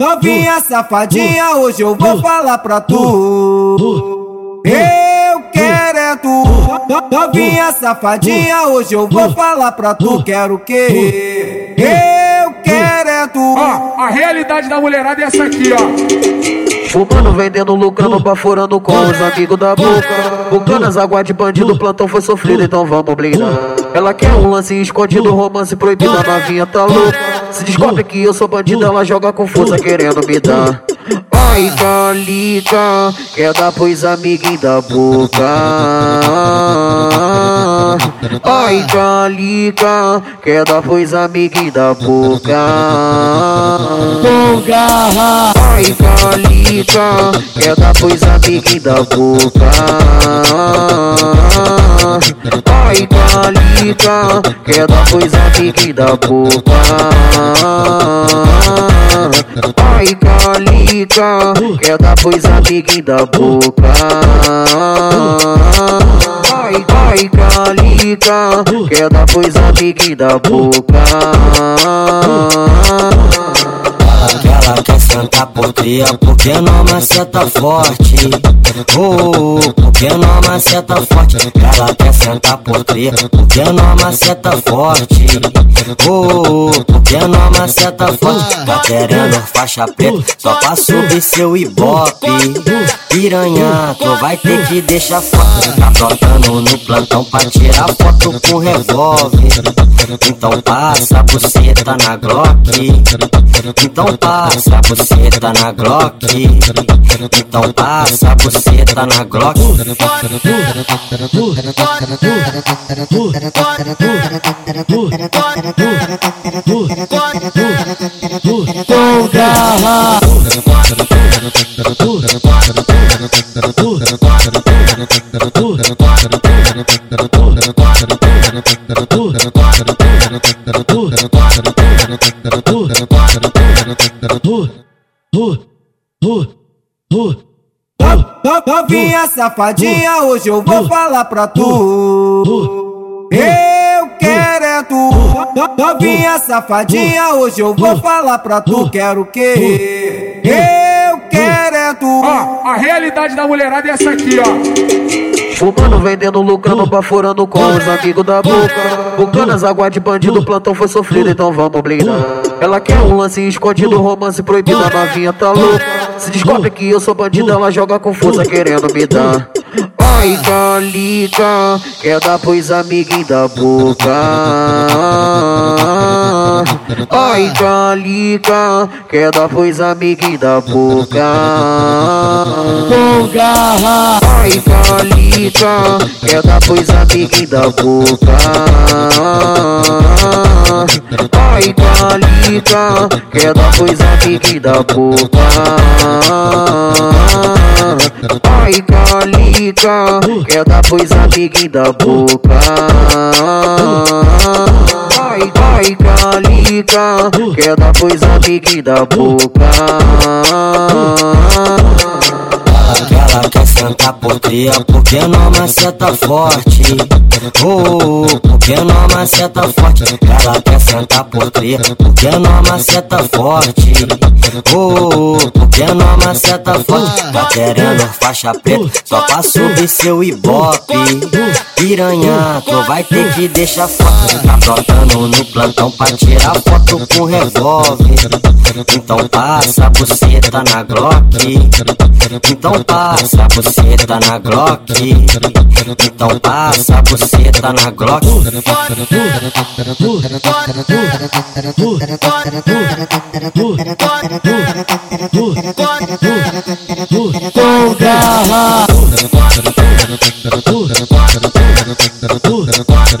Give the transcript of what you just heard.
Novinha safadinha, hoje eu vou falar pra tu. Eu quero é tu. Novinha safadinha, hoje eu vou falar pra tu. Quero o quê? Eu quero é tu. Ó, a realidade da mulherada é essa aqui, ó. Fumando, vendendo, lucrando, baforando com os amigos da boca. Bocando as águas de bandido, plantão foi sofrido, então vamos blindar. Ela quer um lance escondido, romance proibido, a novinha tá louca. Se descobre que eu sou bandido, ela joga com força querendo me dar. Ai, Calica, quer dar pros amiguinhos da boca. Ai, Calica, quer dar pros amiguinhos da boca. Com garra. Ai, Calica, quer dar pros amiguinhos da boca. Ai, Calica, quer dar pros amiguinhos da boca. Ai, Calica, quer dar pros amiguinhos da boca. Ai, ai, Calica, quer dar pros amiguinhos da boca. Ela quer cria, porque não maceta forte. Oh, porque não maceta forte. Ela quer sentar por cria, porque não maceta forte. Oh, porque não maceta forte. Tá querendo faixa preta, só pra subir seu ibope. Piranha, tu vai ter que deixar forte. Tá brotando no plantão pra tirar foto com revólver. Então passa a buceta na Glock. Então passa a buceta na Glock. Então passa a buceta na Glock. Com garra. Novinha safadinha, hoje eu vou falar pra tu. Eu quero é tu. Novinha safadinha, hoje eu vou falar pra tu. Quero o quê? Eu quero é tu. Ó, a realidade da mulherada é essa aqui, ó. Fumando, vendendo, lucrando, baforando com os amigos da boca. Bocando as águas de bandido, plantão foi sofrido, então vamos blindar. Ela quer um lance escondido, romance proibido, a novinha tá louca. Se descobre que eu sou bandido, ela joga com força querendo me dar. Ai, Calica, quer dar pros amiguinhos da boca. Ai, Calica, quer dar pros amiguinhos da boca. Garra. Ai, Calica, quer dar pros amiguinhos da boca. Ai, Calica, quer dar pros amiguinhos da boca. Ai, Calica, quer dar pros amiguinhos da boca. Ai, ai, Calica, quer dar pros amiguinhos da boca. Ela quer sentar por cria, porque não maceta forte. Oh, porque não maceta forte. Ela quer sentar por cria, porque não maceta forte. Oh, porque não maceta forte. Tá querendo faixa preta, só pra subir seu ibope. Piranha, tu vai ter que deixar forte. Tá brotando no plantão pra tirar foto com revólver. Então passa a buceta na Glock. Então passa a buceta na Glock. Então passa a buceta na Glock. Com garra.